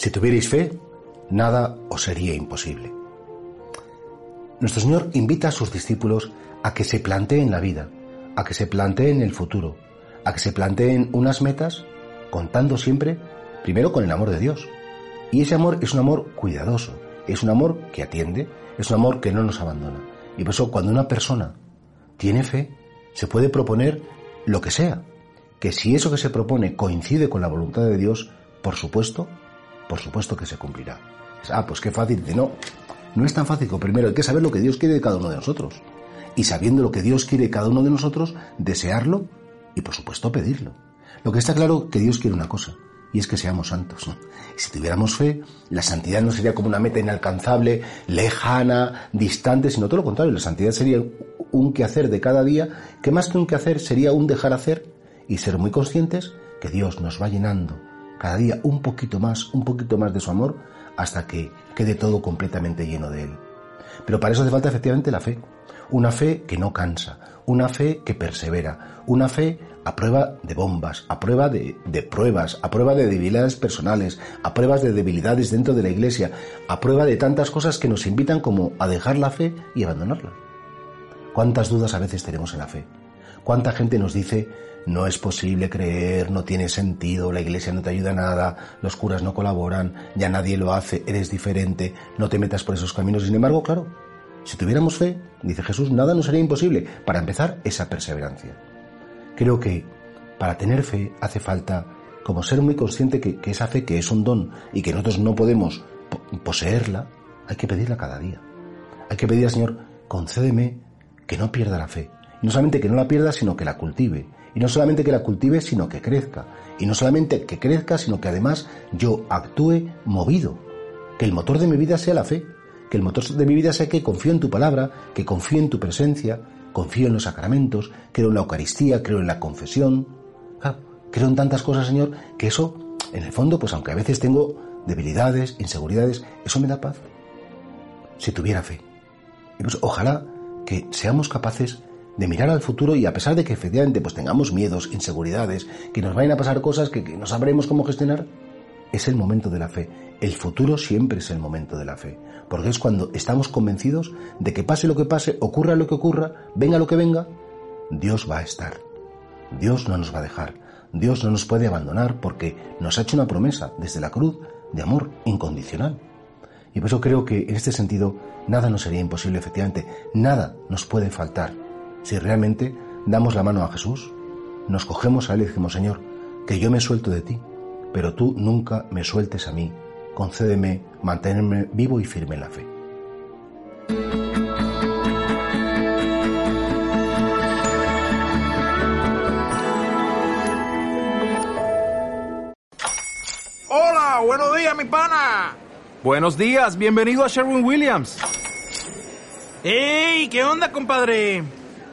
Si tuvierais fe, nada os sería imposible. Nuestro Señor invita a sus discípulos a que se planteen la vida, a que se planteen el futuro, a que se planteen unas metas contando siempre, primero, con el amor de Dios. Y ese amor es un amor cuidadoso, es un amor que atiende, es un amor que no nos abandona. Y por eso cuando una persona tiene fe, se puede proponer lo que sea, que si eso que se propone coincide con la voluntad de Dios, por supuesto, por supuesto que se cumplirá. Ah, pues qué fácil. De no, no es tan fácil. Primero hay que saber lo que Dios quiere de cada uno de nosotros. Y sabiendo lo que Dios quiere de cada uno de nosotros, desearlo y por supuesto pedirlo. Lo que está claro que Dios quiere una cosa, y es que seamos santos. si tuviéramos fe, la santidad no sería como una meta inalcanzable, lejana, distante, sino todo lo contrario. La santidad sería un quehacer de cada día, que más que un quehacer sería un dejar hacer y ser muy conscientes que Dios nos va llenando cada día un poquito más, un poquito más de su amor, hasta que quede todo completamente lleno de Él. Pero para eso hace falta efectivamente la fe. Una fe que no cansa, una fe que persevera, una fe a prueba de bombas, a prueba de, de, pruebas, a prueba de debilidades personales, a pruebas de debilidades dentro de la iglesia, a prueba de tantas cosas que nos invitan como a dejar la fe y abandonarla. ¿Cuántas dudas a veces tenemos en la fe? ¿Cuánta gente nos dice no es posible creer, no tiene sentido, la iglesia no te ayuda nada, los curas no colaboran, ya nadie lo hace, eres diferente, no te metas por esos caminos. Sin embargo, claro, si tuviéramos fe, dice Jesús, nada nos sería imposible. Para empezar, esa perseverancia. Creo que para tener fe hace falta como ser muy consciente que, esa fe que es un don y que nosotros no podemos poseerla, hay que pedirla cada día. Hay que pedir al Señor, concédeme que no pierda la fe. No solamente que no la pierda, sino que la cultive y no solamente que la cultive, sino que crezca. Y no solamente que crezca, sino que además yo actúe movido. Que el motor de mi vida sea la fe. Que el motor de mi vida sea que confío en tu palabra, que confío en tu presencia, confío en los sacramentos, creo en la Eucaristía, creo en la confesión. creo en tantas cosas, Señor, que eso, en el fondo, pues aunque a veces tengo debilidades, inseguridades, eso me da paz. Si tuviera fe. Y pues ojalá que seamos capaces de mirar al futuro y a pesar de que efectivamente pues tengamos miedos, inseguridades, que nos vayan a pasar cosas que, no sabremos cómo gestionar, es el momento de la fe. El futuro siempre es el momento de la fe, porque es cuando estamos convencidos de que pase lo que pase, ocurra lo que ocurra, venga lo que venga, Dios va a estar. Dios no nos va a dejar. Dios no nos puede abandonar porque nos ha hecho una promesa desde la cruz de amor incondicional. Y por eso creo que en este sentido nada nos sería imposible, efectivamente, nada nos puede faltar si realmente damos la mano a Jesús, nos cogemos a Él y decimos, Señor, que yo me suelto de ti, pero tú nunca me sueltes a mí, concédeme mantenerme vivo y firme en la fe. Hola, buenos días, mi pana. Buenos días, bienvenido a Sherwin Williams. ¡Ey! ¿Qué onda, compadre?